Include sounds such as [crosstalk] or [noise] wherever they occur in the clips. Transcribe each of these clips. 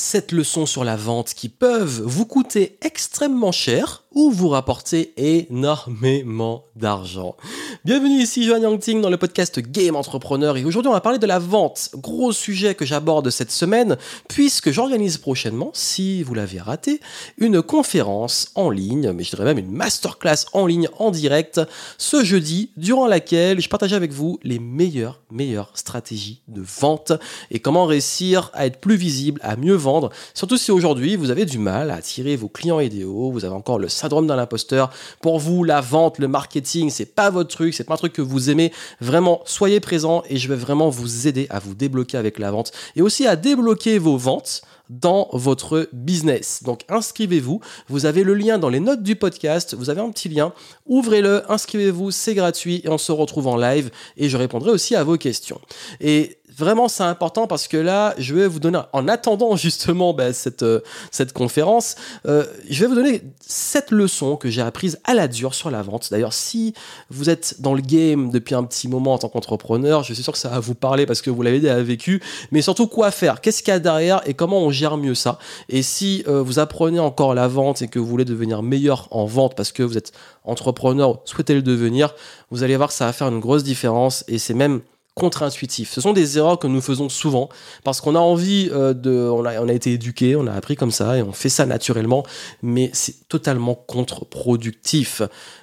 Cette leçon sur la vente qui peuvent vous coûter extrêmement cher ou vous rapporter énormément d'argent. Bienvenue ici Johan Yangting dans le podcast Game Entrepreneur et aujourd'hui on va parler de la vente. Gros sujet que j'aborde cette semaine puisque j'organise prochainement, si vous l'avez raté, une conférence en ligne, mais je dirais même une masterclass en ligne en direct ce jeudi durant laquelle je partage avec vous les meilleures, meilleures stratégies de vente et comment réussir à être plus visible, à mieux vendre, surtout si aujourd'hui vous avez du mal à attirer vos clients idéaux, vous avez encore le d'un imposteur. Pour vous, la vente, le marketing, c'est pas votre truc, c'est pas un truc que vous aimez. Vraiment, soyez présent et je vais vraiment vous aider à vous débloquer avec la vente et aussi à débloquer vos ventes dans votre business. Donc inscrivez-vous, vous avez le lien dans les notes du podcast, vous avez un petit lien, ouvrez-le, inscrivez-vous, c'est gratuit et on se retrouve en live et je répondrai aussi à vos questions. Et vraiment c'est important parce que là, je vais vous donner, en attendant justement bah, cette, euh, cette conférence, euh, je vais vous donner cette leçon que j'ai apprise à la dure sur la vente. D'ailleurs, si vous êtes dans le game depuis un petit moment en tant qu'entrepreneur, je suis sûr que ça va vous parler parce que vous l'avez déjà vécu, mais surtout quoi faire, qu'est-ce qu'il y a derrière et comment on gère mieux ça? Et si euh, vous apprenez encore la vente et que vous voulez devenir meilleur en vente parce que vous êtes entrepreneur, souhaitez le devenir, vous allez voir que ça va faire une grosse différence et c'est même contre-intuitif. Ce sont des erreurs que nous faisons souvent parce qu'on a envie euh, de, on a, été éduqué, on a appris comme ça et on fait ça naturellement, mais c'est totalement contre-productif.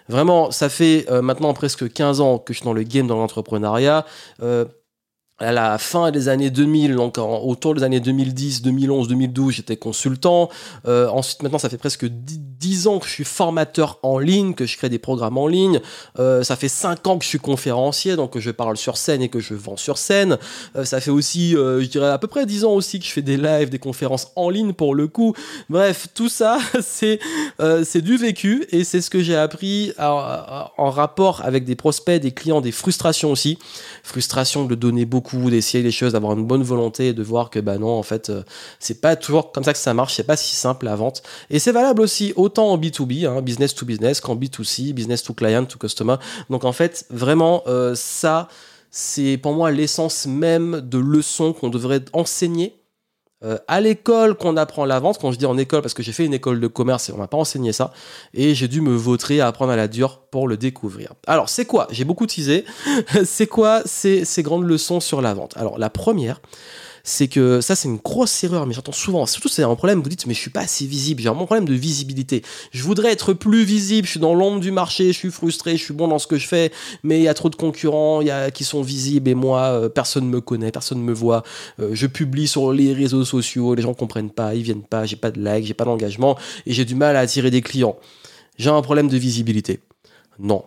Vraiment, ça fait euh, maintenant presque 15 ans que je suis dans le game dans l'entrepreneuriat. Euh, à la fin des années 2000, donc autour des années 2010, 2011, 2012, j'étais consultant. Euh, ensuite, maintenant, ça fait presque 10, ans que je suis formateur en ligne, que je crée des programmes en ligne. Euh, ça fait 5 ans que je suis conférencier, donc que je parle sur scène et que je vends sur scène. Euh, ça fait aussi, je dirais, à peu près 10 ans aussi que je fais des lives, des conférences en ligne pour le coup. Bref, tout ça, [laughs] c'est c'est du vécu et c'est ce que j'ai appris en rapport avec des prospects, des clients, des frustrations aussi. Frustration de donner beaucoup d'essayer les choses, d'avoir une bonne volonté et de voir que bah non, en fait, euh, c'est pas toujours comme ça que ça marche, c'est pas si simple la vente. Et c'est valable aussi autant en B2B, hein, business to business, qu'en B2C, business to client, to customer. Donc en fait, vraiment, euh, ça, c'est pour moi l'essence même de leçons qu'on devrait enseigner euh, à l'école qu'on apprend la vente, quand je dis en école, parce que j'ai fait une école de commerce et on m'a pas enseigné ça, et j'ai dû me vautrer à apprendre à la dure pour le découvrir. Alors, c'est quoi? J'ai beaucoup teasé. [laughs] c'est quoi ces, ces grandes leçons sur la vente? Alors, la première, c'est que ça c'est une grosse erreur, mais j'entends souvent, surtout c'est un problème, vous dites mais je suis pas assez visible, j'ai un problème de visibilité. Je voudrais être plus visible, je suis dans l'ombre du marché, je suis frustré, je suis bon dans ce que je fais, mais il y a trop de concurrents y a, qui sont visibles et moi euh, personne me connaît, personne me voit. Euh, je publie sur les réseaux sociaux, les gens comprennent pas, ils viennent pas, j'ai pas de like, j'ai pas d'engagement et j'ai du mal à attirer des clients. J'ai un problème de visibilité. Non.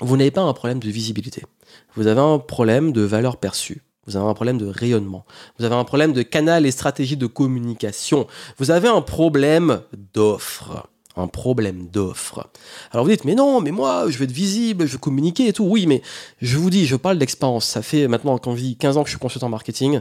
Vous n'avez pas un problème de visibilité. Vous avez un problème de valeur perçue. Vous avez un problème de rayonnement. Vous avez un problème de canal et stratégie de communication. Vous avez un problème d'offre. Un problème d'offre. Alors vous dites, mais non, mais moi, je veux être visible, je veux communiquer et tout. Oui, mais je vous dis, je parle d'expérience. Ça fait maintenant, quand je 15 ans que je suis consultant marketing,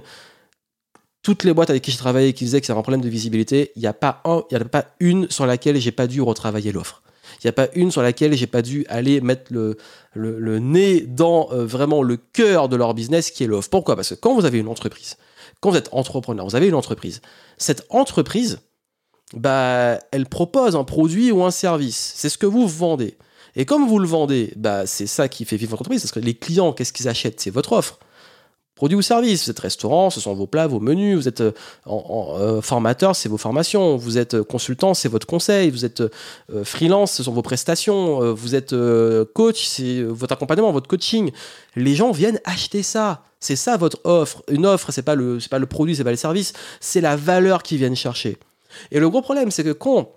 toutes les boîtes avec qui j'ai travaillé qui disaient que c'est un problème de visibilité, il n'y a a pas une sur laquelle j'ai pas dû retravailler l'offre. Il n'y a pas une sur laquelle j'ai pas dû aller mettre le, le, nez dans euh, vraiment le cœur de leur business qui est l'offre. Pourquoi? Parce que quand vous avez une entreprise, quand vous êtes entrepreneur, vous avez une entreprise, cette entreprise, bah, elle propose un produit ou un service. C'est ce que vous vendez. Et comme vous le vendez, bah, c'est ça qui fait vivre votre entreprise. Parce que les clients, qu'est-ce qu'ils achètent? C'est votre offre produits ou services. Vous êtes restaurant, ce sont vos plats, vos menus. Vous êtes euh, en, euh, formateur, c'est vos formations. Vous êtes euh, consultant, c'est votre conseil. Vous êtes freelance, ce sont vos prestations. vous êtes coach, c'est votre accompagnement, votre coaching. Les gens viennent acheter ça. C'est ça votre offre. Une offre, c'est pas le, c'est pas le produit, c'est pas le service, c'est la valeur qu'ils viennent chercher. Et le gros problème, c'est que quand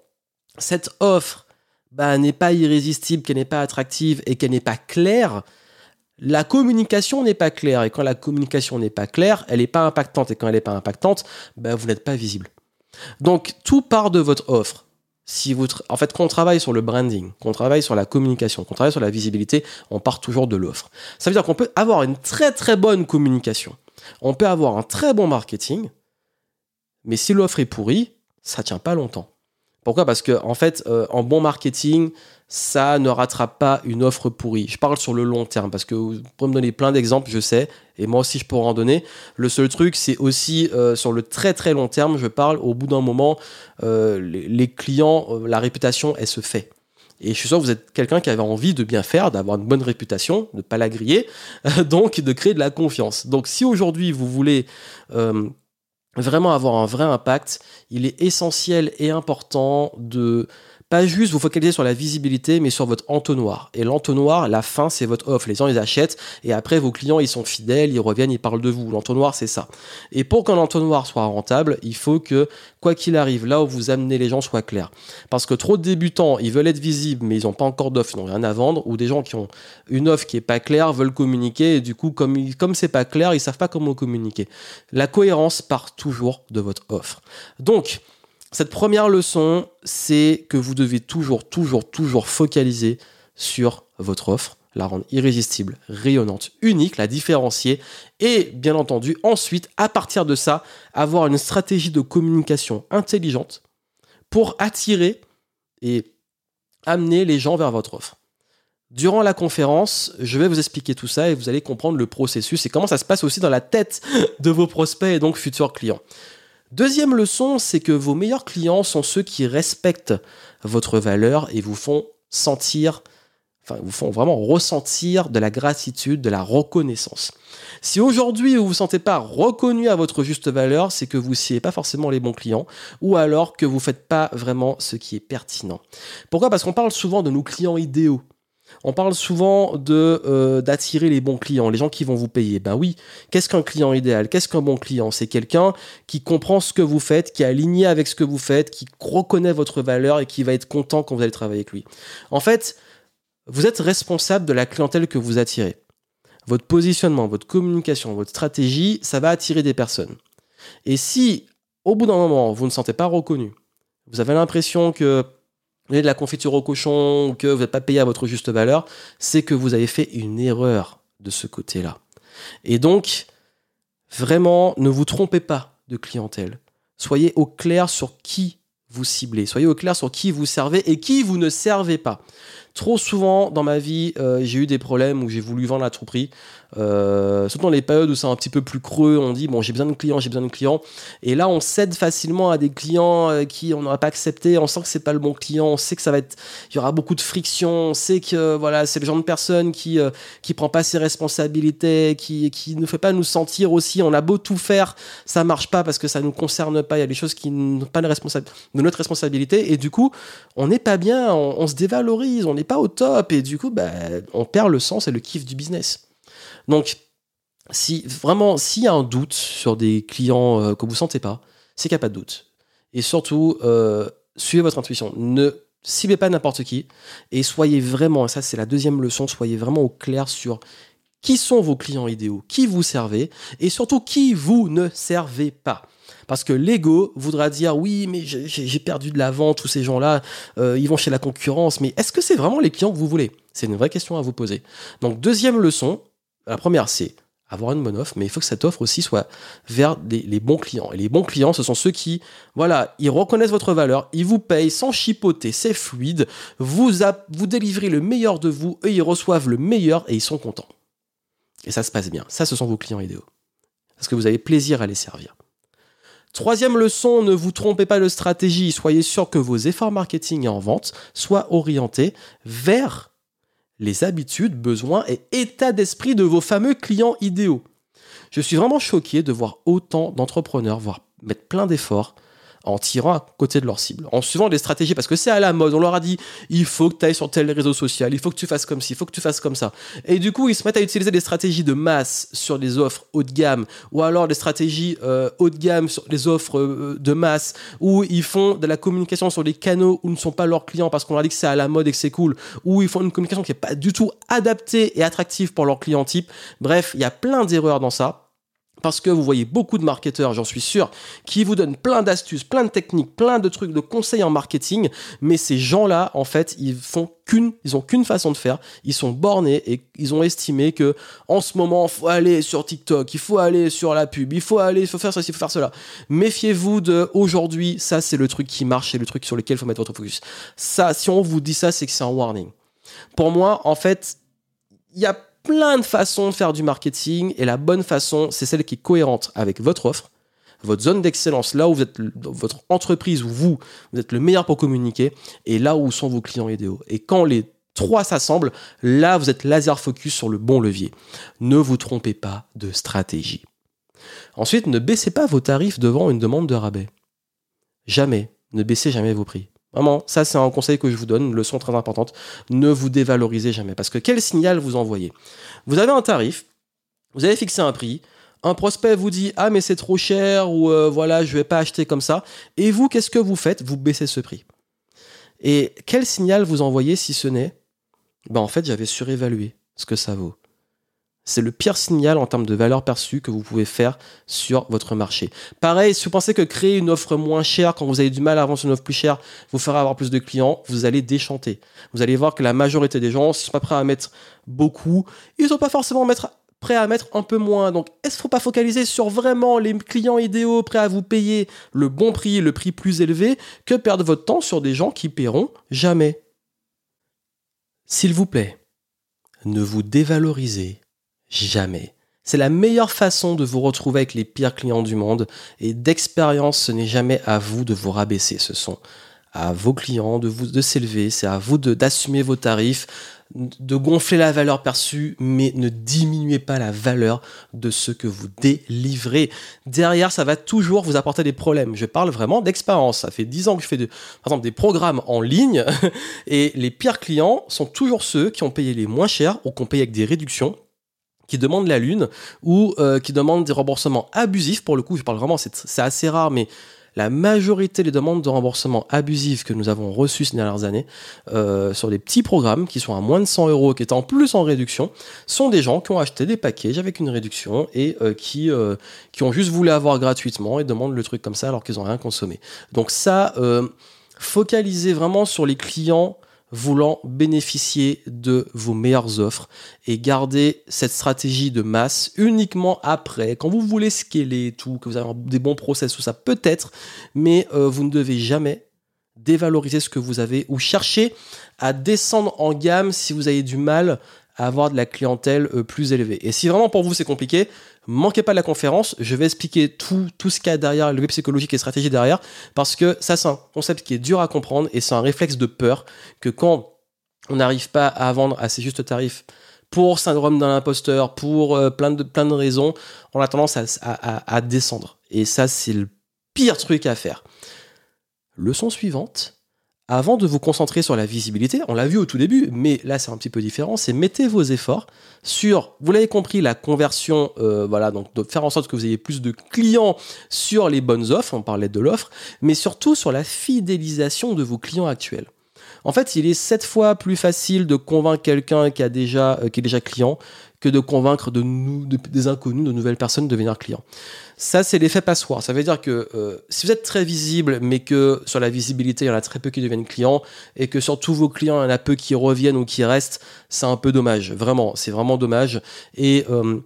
cette offre bah, n'est pas irrésistible, qu'elle n'est pas attractive et qu'elle n'est pas claire, la communication n'est pas claire. Et quand la communication n'est pas claire, elle n'est pas impactante. Et quand elle n'est pas impactante, ben vous n'êtes pas visible. Donc, tout part de votre offre. En fait, quand on travaille sur le branding, quand on travaille sur la communication, quand on travaille sur la visibilité, on part toujours de l'offre. Ça veut dire qu'on peut avoir une très très bonne communication. On peut avoir un très bon marketing, mais si l'offre est pourrie, ça tient pas longtemps. Pourquoi? Parce que en fait, euh, en bon marketing, ça ne rattrape pas une offre pourrie. Je parle sur le long terme parce que vous pouvez me donner plein d'exemples, je sais, et moi aussi je pourrais en donner. Le seul truc, c'est aussi euh, sur le très très long terme, je parle au bout d'un moment, euh, les, clients, la réputation, elle se fait. Et je suis sûr que vous êtes quelqu'un qui avait envie de bien faire, d'avoir une bonne réputation, de ne pas la griller, [laughs] donc de créer de la confiance. Donc si aujourd'hui vous voulez vraiment avoir un vrai impact, il est essentiel et important de pas juste vous focaliser sur la visibilité, mais sur votre entonnoir. Et l'entonnoir, la fin, c'est votre offre. Les gens, ils achètent, et après, vos clients, ils sont fidèles, ils reviennent, ils parlent de vous. L'entonnoir, c'est ça. Et pour qu'un entonnoir soit rentable, il faut que, quoi qu'il arrive, là où vous amenez les gens soit clair. Parce que trop de débutants, ils veulent être visibles, mais ils n'ont pas encore d'offre, ils n'ont rien à vendre, ou des gens qui ont une offre qui est pas claire veulent communiquer, et du coup, comme, comme c'est pas clair, ils savent pas comment communiquer. La cohérence part toujours de votre offre. Donc, cette première leçon, c'est que vous devez toujours, toujours, toujours focaliser sur votre offre, la rendre irrésistible, rayonnante, unique, la différencier et bien entendu ensuite, à partir de ça, avoir une stratégie de communication intelligente pour attirer et amener les gens vers votre offre. Durant la conférence, je vais vous expliquer tout ça et vous allez comprendre le processus et comment ça se passe aussi dans la tête de vos prospects et donc futurs clients. Deuxième leçon, c'est que vos meilleurs clients sont ceux qui respectent votre valeur et vous font sentir, enfin, vous font vraiment ressentir de la gratitude, de la reconnaissance. Si aujourd'hui vous vous sentez pas reconnu à votre juste valeur, c'est que vous ne pas forcément les bons clients ou alors que vous faites pas vraiment ce qui est pertinent. Pourquoi? Parce qu'on parle souvent de nos clients idéaux. On parle souvent de euh, d'attirer les bons clients, les gens qui vont vous payer. Ben oui, qu'est-ce qu'un client idéal? Qu'est-ce qu'un bon client? C'est quelqu'un qui comprend ce que vous faites, qui est aligné avec ce que vous faites, qui reconnaît votre valeur et qui va être content quand vous allez travailler avec lui. En fait, vous êtes responsable de la clientèle que vous attirez. Votre positionnement, votre communication, votre stratégie, ça va attirer des personnes. Et si, au bout d'un moment, vous ne sentez pas reconnu, vous avez l'impression que de la confiture au cochon ou que vous n'êtes pas payé à votre juste valeur, c'est que vous avez fait une erreur de ce côté-là. Et donc, vraiment, ne vous trompez pas de clientèle. Soyez au clair sur qui vous ciblez. Soyez au clair sur qui vous servez et qui vous ne servez pas. Trop souvent dans ma vie, euh, j'ai eu des problèmes où j'ai voulu vendre à tout. Euh, surtout dans les périodes où c'est un petit peu plus creux, on dit bon j'ai besoin de clients, j'ai besoin de clients. Et là on cède facilement à des clients euh, qui on n'aurait pas accepté. On sent que c'est pas le bon client, on sait que ça va être, il y aura beaucoup de friction. On sait que voilà c'est le genre de personne qui qui prend pas ses responsabilités, qui qui ne fait pas nous sentir aussi. On a beau tout faire, ça marche pas parce que ça nous concerne pas. Il y a des choses qui n'ont pas de, de notre responsabilité et du coup on n'est pas bien, on, on se dévalorise, on est pas au top et du coup, bah, on perd le sens et le kiff du business. Donc, si vraiment, s'il y a un doute sur des clients euh, que vous sentez pas, c'est qu'il n'y a pas de doute. Et surtout, euh, suivez votre intuition. Ne ciblez pas n'importe qui et soyez vraiment, ça c'est la deuxième leçon, soyez vraiment au clair sur qui sont vos clients idéaux, qui vous servez et surtout qui vous ne servez pas. Parce que l'ego voudra dire oui, mais j'ai perdu de la vente, tous ces gens-là, euh, ils vont chez la concurrence. Mais est-ce que c'est vraiment les clients que vous voulez? C'est une vraie question à vous poser. Donc, deuxième leçon, la première, c'est avoir une bonne offre, mais il faut que cette offre aussi soit vers les bons clients. Et les bons clients, ce sont ceux qui, voilà, ils reconnaissent votre valeur, ils vous payent sans chipoter, c'est fluide, vous, vous délivrez le meilleur de vous, eux, ils reçoivent le meilleur et ils sont contents. Et ça se passe bien. Ça, ce sont vos clients idéaux. Parce que vous avez plaisir à les servir. Troisième leçon, ne vous trompez pas de stratégie. Soyez sûr que vos efforts marketing et en vente soient orientés vers les habitudes, besoins et état d'esprit de vos fameux clients idéaux. Je suis vraiment choqué de voir autant d'entrepreneurs voir mettre plein d'efforts en tirant à côté de leur cible, en suivant des stratégies, parce que c'est à la mode, on leur a dit, il faut que tu ailles sur tel réseau social, il faut que tu fasses comme ci, il faut que tu fasses comme ça. Et du coup, ils se mettent à utiliser des stratégies de masse sur des offres haut de gamme, ou alors des stratégies euh, haut de gamme sur les offres euh, de masse, où ils font de la communication sur des canaux où ne sont pas leurs clients parce qu'on leur a dit que c'est à la mode et que c'est cool, où ils font une communication qui n'est pas du tout adaptée et attractive pour leur client type. Bref, il y a plein d'erreurs dans ça. Parce que vous voyez beaucoup de marketeurs, j'en suis sûr, qui vous donnent plein d'astuces, plein de techniques, plein de trucs, de conseils en marketing, mais ces gens-là, en fait, ils font qu'une, ils ont qu'une façon de faire. Ils sont bornés et ils ont estimé que en ce moment, il faut aller sur TikTok, il faut aller sur la pub, il faut aller, il faut faire ça, il faut faire cela. Méfiez-vous de aujourd'hui, ça c'est le truc qui marche, c'est le truc sur lequel il faut mettre votre focus. Ça, si on vous dit ça, c'est que c'est un warning. Pour moi, en fait, il y a plein de façons de faire du marketing et la bonne façon, c'est celle qui est cohérente avec votre offre, votre zone d'excellence, là où vous êtes, votre entreprise, où vous, vous êtes le meilleur pour communiquer et là où sont vos clients idéaux. Et quand les trois s'assemblent, là, vous êtes laser focus sur le bon levier. Ne vous trompez pas de stratégie. Ensuite, ne baissez pas vos tarifs devant une demande de rabais. Jamais. Ne baissez jamais vos prix. Vraiment, ça c'est un conseil que je vous donne, une leçon très importante. Ne vous dévalorisez jamais. Parce que quel signal vous envoyez? Vous avez un tarif, vous avez fixé un prix, un prospect vous dit ah mais c'est trop cher ou euh, voilà je vais pas acheter comme ça. Et vous qu'est-ce que vous faites? Vous baissez ce prix. Et quel signal vous envoyez si ce n'est Ben en fait j'avais surévalué ce que ça vaut. C'est le pire signal en termes de valeur perçue que vous pouvez faire sur votre marché. Pareil, si vous pensez que créer une offre moins chère quand vous avez du mal à vendre une offre plus chère vous fera avoir plus de clients, vous allez déchanter. Vous allez voir que la majorité des gens, s'ils sont pas prêts à mettre beaucoup, ils sont pas forcément prêts à mettre un peu moins. Donc, est-ce qu'il faut pas focaliser sur vraiment les clients idéaux prêts à vous payer le bon prix, le prix plus élevé, que perdre votre temps sur des gens qui paieront jamais? S'il vous plaît, ne vous dévalorisez Jamais. C'est la meilleure façon de vous retrouver avec les pires clients du monde. Et d'expérience, ce n'est jamais à vous de vous rabaisser. Ce sont à vos clients de vous de s'élever. C'est à vous d'assumer vos tarifs, de gonfler la valeur perçue, mais ne diminuez pas la valeur de ce que vous délivrez. Derrière, ça va toujours vous apporter des problèmes. Je parle vraiment d'expérience. Ça fait 10 ans que je fais, par exemple, des programmes en ligne, [laughs] et les pires clients sont toujours ceux qui ont payé les moins chers ou qui ont payé avec des réductions qui demandent la lune ou euh, qui demandent des remboursements abusifs. Pour le coup, je parle vraiment, c'est assez rare, mais la majorité des demandes de remboursement abusifs que nous avons reçues ces dernières années euh, sur des petits programmes qui sont à moins de 100 euros, qui étaient en plus en réduction, sont des gens qui ont acheté des packages avec une réduction et euh, qui, qui ont juste voulu avoir gratuitement et demandent le truc comme ça alors qu'ils n'ont rien consommé. Donc ça, focalisez vraiment sur les clients voulant bénéficier de vos meilleures offres et garder cette stratégie de masse uniquement après, quand vous voulez scaler et tout, que vous avez des bons process, tout ça peut-être, mais euh, vous ne devez jamais dévaloriser ce que vous avez ou chercher à descendre en gamme si vous avez du mal à avoir de la clientèle euh, plus élevée. Et si vraiment pour vous c'est compliqué, manquez pas de la conférence, je vais expliquer tout, tout ce qu'il y a derrière, le web psychologique et stratégie derrière, parce que ça c'est un concept qui est dur à comprendre et c'est un réflexe de peur que quand on n'arrive pas à vendre à ses justes tarifs pour syndrome d'un imposteur, pour euh, plein, de, raisons, on a tendance à, à, à descendre. Et ça c'est le pire truc à faire. Leçon suivante, avant de vous concentrer sur la visibilité, on l'a vu au tout début, mais là c'est un petit peu différent, c'est mettez vos efforts sur, vous l'avez compris, la conversion, euh, voilà, donc de faire en sorte que vous ayez plus de clients sur les bonnes offres, on parlait de l'offre, mais surtout sur la fidélisation de vos clients actuels. En fait, il est sept fois plus facile de convaincre quelqu'un qui a déjà, euh, qui est déjà client que de convaincre des inconnus, de nouvelles personnes de devenir clients. Ça, c'est l'effet passoire. Ça veut dire que euh, si vous êtes très visible, mais que sur la visibilité, il y en a très peu qui deviennent clients, et que sur tous vos clients, il y en a peu qui reviennent ou qui restent, c'est un peu dommage. Vraiment, c'est vraiment dommage. Et euh,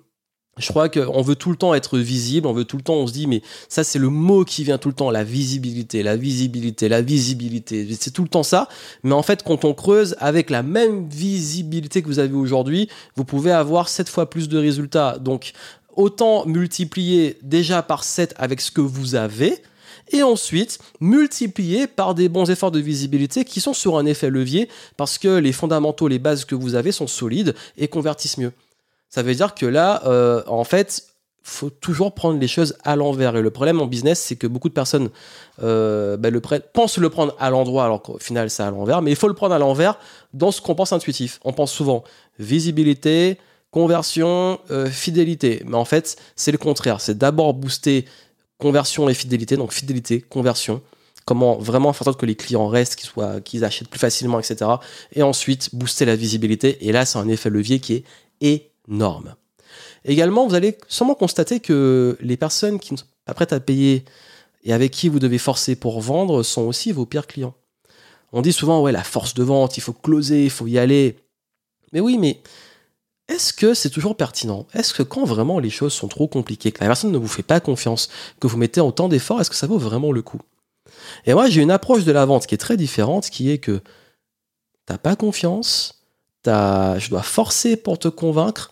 je crois qu'on veut tout le temps être visible, on veut tout le temps, on se dit, mais ça c'est le mot qui vient tout le temps, la visibilité, la visibilité, la visibilité, c'est tout le temps ça. Mais en fait, quand on creuse avec la même visibilité que vous avez aujourd'hui, vous pouvez avoir 7 fois plus de résultats. Donc, autant multiplier déjà par 7 avec ce que vous avez, et ensuite multiplier par des bons efforts de visibilité qui sont sur un effet levier parce que les fondamentaux, les bases que vous avez sont solides et convertissent mieux. Ça veut dire que là, euh, en fait, faut toujours prendre les choses à l'envers. Et le problème en business, c'est que beaucoup de personnes euh, ben, pensent le prendre à l'endroit, alors qu'au final, c'est à l'envers. Mais il faut le prendre à l'envers dans ce qu'on pense intuitif. On pense souvent visibilité, conversion, euh, fidélité. Mais en fait, c'est le contraire. C'est d'abord booster conversion et fidélité. Donc fidélité, conversion. Comment vraiment faire en sorte que les clients restent, qu'ils soient, qu'ils achètent plus facilement, etc. Et ensuite, booster la visibilité. Et là, c'est un effet levier qui est énorme. Également, vous allez sûrement constater que les personnes qui ne sont pas prêtes à payer et avec qui vous devez forcer pour vendre sont aussi vos pires clients. On dit souvent, ouais, la force de vente, il faut closer, il faut y aller. Mais oui, mais est-ce que c'est toujours pertinent? Est-ce que quand vraiment les choses sont trop compliquées, que la personne ne vous fait pas confiance, que vous mettez autant d'efforts, est-ce que ça vaut vraiment le coup? Et moi, j'ai une approche de la vente qui est très différente, qui est que t'as pas confiance, as, je dois forcer pour te convaincre,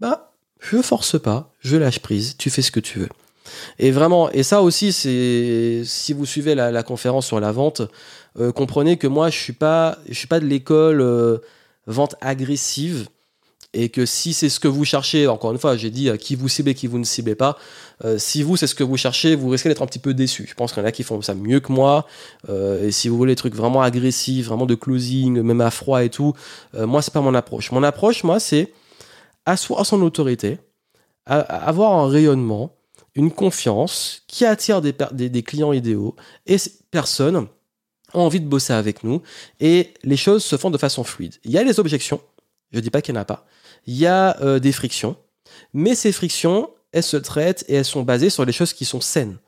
bah, je force pas, je lâche prise, tu fais ce que tu veux. Et vraiment, et ça aussi, c'est si vous suivez la, conférence sur la vente, euh, comprenez que moi, je suis pas, je suis pas de l'école euh, vente agressive et que si c'est ce que vous cherchez, encore une fois, j'ai dit à qui vous ciblez, qui vous ne ciblez pas, euh, si vous c'est ce que vous cherchez, vous risquez d'être un petit peu déçu. Je pense qu'il y en a qui font ça mieux que moi, et si vous voulez des trucs vraiment agressifs, vraiment de closing, même à froid et tout, moi c'est pas mon approche. Mon approche, moi, c'est asseoir son autorité, avoir un rayonnement, une confiance qui attire des, clients idéaux. Et ces personnes ont envie de bosser avec nous. Et les choses se font de façon fluide. Il y a des objections, je ne dis pas qu'il n'y en a pas, il y a euh, des frictions, mais ces frictions, elles se traitent et elles sont basées sur des choses qui sont saines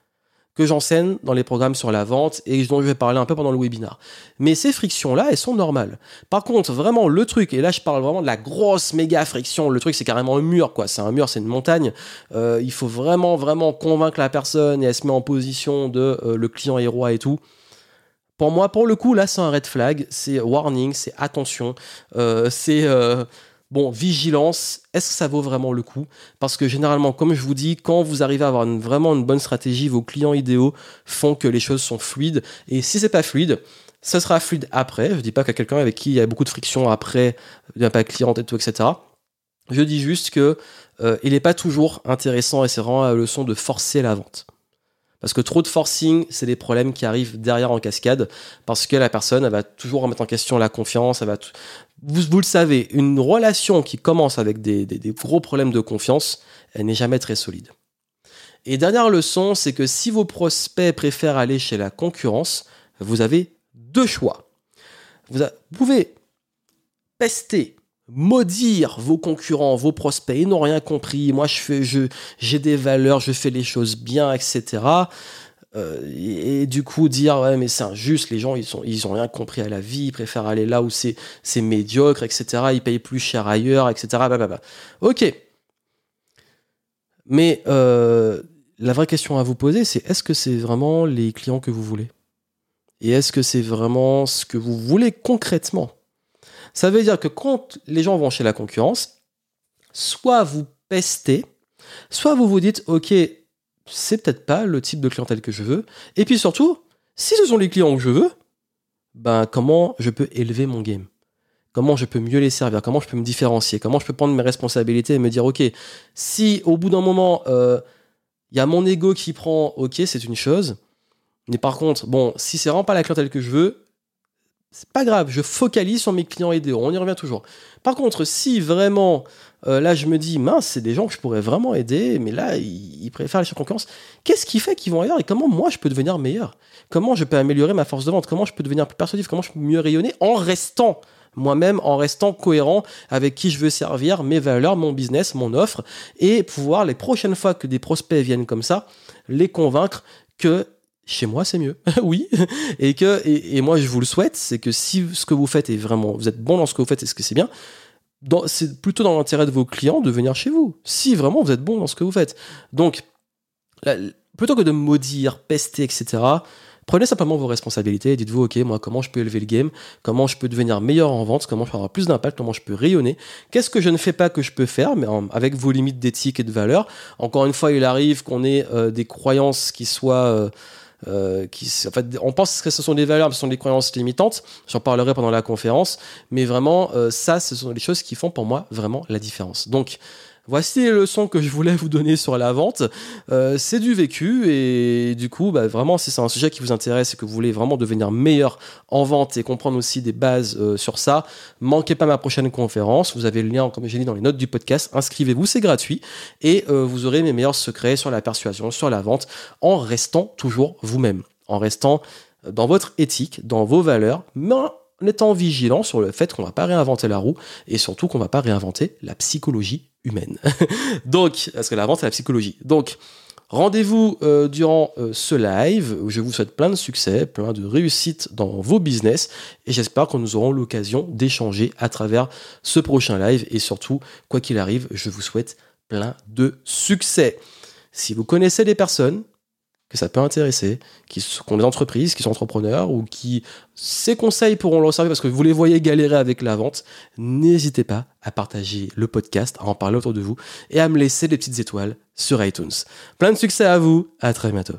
que j'enseigne dans les programmes sur la vente et dont je vais parler un peu pendant le webinar. Mais ces frictions-là, elles sont normales. Par contre, vraiment, le truc, et là je parle vraiment de la grosse méga friction, le truc c'est carrément un mur, quoi. C'est un mur, c'est une montagne. Euh, il faut vraiment, vraiment convaincre la personne et elle se met en position de euh, le client est roi et tout. Pour moi, pour le coup, là, c'est un red flag, c'est warning, c'est attention, euh, c'est Bon, vigilance, est-ce que ça vaut vraiment le coup? Parce que généralement, comme je vous dis, quand vous arrivez à avoir vraiment une bonne stratégie, vos clients idéaux font que les choses sont fluides. Et si c'est pas fluide, ça sera fluide après. Je dis pas qu'à quelqu'un avec qui il y a beaucoup de friction après, il n'y a pas de client et tout, etc. Je dis juste que euh, il n'est pas toujours intéressant et c'est vraiment la leçon de forcer la vente. Parce que trop de forcing, c'est des problèmes qui arrivent derrière en cascade, parce que la personne, elle va toujours remettre en question la confiance, vous, vous, le savez, une relation qui commence avec des, gros problèmes de confiance, elle n'est jamais très solide. Et dernière leçon, c'est que si vos prospects préfèrent aller chez la concurrence, vous avez deux choix. Vous, pouvez pester, maudire vos concurrents, vos prospects, ils n'ont rien compris, moi je fais, je, j'ai des valeurs, je fais les choses bien, etc. Euh, et, du coup dire ouais mais c'est injuste. Les gens ils sont ils ont rien compris à la vie. Ils préfèrent aller là où c'est c'est médiocre etc ils payent plus cher ailleurs etc bah, ok. Mais euh, la vraie question à vous poser c'est est-ce que c'est vraiment les clients que vous voulez? Et est-ce que c'est vraiment ce que vous voulez concrètement? Ça veut dire que quand les gens vont chez la concurrence soit vous pestez soit vous vous dites ok c'est peut-être pas le type de clientèle que je veux. Et puis surtout, si ce sont les clients que je veux, ben comment je peux élever mon game? Comment je peux mieux les servir? Comment je peux me différencier? Comment je peux prendre mes responsabilités et me dire, ok, si au bout d'un moment, il euh, y a mon ego qui prend, ok, c'est une chose. Mais par contre, bon, si c'est vraiment pas la clientèle que je veux, c'est pas grave, je focalise sur mes clients idéaux, on y revient toujours. Par contre, si vraiment, euh, là je me dis, mince, c'est des gens que je pourrais vraiment aider, mais là, ils, préfèrent sur concurrence, qu'est-ce qui fait qu'ils vont ailleurs et comment moi je peux devenir meilleur? Comment je peux améliorer ma force de vente? Comment je peux devenir plus persuasif? Comment je peux mieux rayonner en restant moi-même, en restant cohérent avec qui je veux servir, mes valeurs, mon business, mon offre, et pouvoir les prochaines fois que des prospects viennent comme ça, les convaincre que chez moi c'est mieux. [laughs] Oui. Et que et, moi je vous le souhaite c'est que si ce que vous faites est vraiment vous êtes bon dans ce que vous faites et ce que c'est bien c'est plutôt dans l'intérêt de vos clients de venir chez vous. Si vraiment vous êtes bon dans ce que vous faites. Donc plutôt que de maudire pester etc Prenez simplement vos responsabilités et dites-vous, ok, moi, comment je peux élever le game, comment je peux devenir meilleur en vente, comment je peux avoir plus d'impact, comment je peux rayonner, qu'est-ce que je ne fais pas que je peux faire, mais avec vos limites d'éthique et de valeur? Encore une fois, il arrive qu'on ait euh, des croyances qui soient... Euh, euh, qui, en fait, on pense que ce sont des valeurs, ce sont des croyances limitantes. J'en parlerai pendant la conférence, mais vraiment, euh, ça, ce sont les choses qui font pour moi vraiment la différence. Donc, Voici les leçons que je voulais vous donner sur la vente. Euh, c'est du vécu et du coup, bah, vraiment, si c'est un sujet qui vous intéresse et que vous voulez vraiment devenir meilleur en vente et comprendre aussi des bases euh, sur ça, manquez pas ma prochaine conférence. Vous avez le lien, comme j'ai dit dans les notes du podcast. Inscrivez-vous, c'est gratuit et euh, vous aurez mes meilleurs secrets sur la persuasion, sur la vente, en restant toujours vous-même, en restant dans votre éthique, dans vos valeurs, mais en étant vigilant sur le fait qu'on ne va pas réinventer la roue et surtout qu'on ne va pas réinventer la psychologie humaine. [laughs] Donc, parce que la vente, c'est la psychologie. Donc, Rendez-vous euh, durant euh, ce live je vous souhaite plein de succès, plein de réussite dans vos business et j'espère que nous aurons l'occasion d'échanger à travers ce prochain live et surtout, quoi qu'il arrive, je vous souhaite plein de succès. Si vous connaissez des personnes que ça peut intéresser, qui, ont des entreprises, qui sont entrepreneurs ou qui ces conseils pourront leur servir parce que vous les voyez galérer avec la vente, n'hésitez pas à partager le podcast, à en parler autour de vous et à me laisser des petites étoiles sur iTunes. Plein de succès à vous, à très bientôt.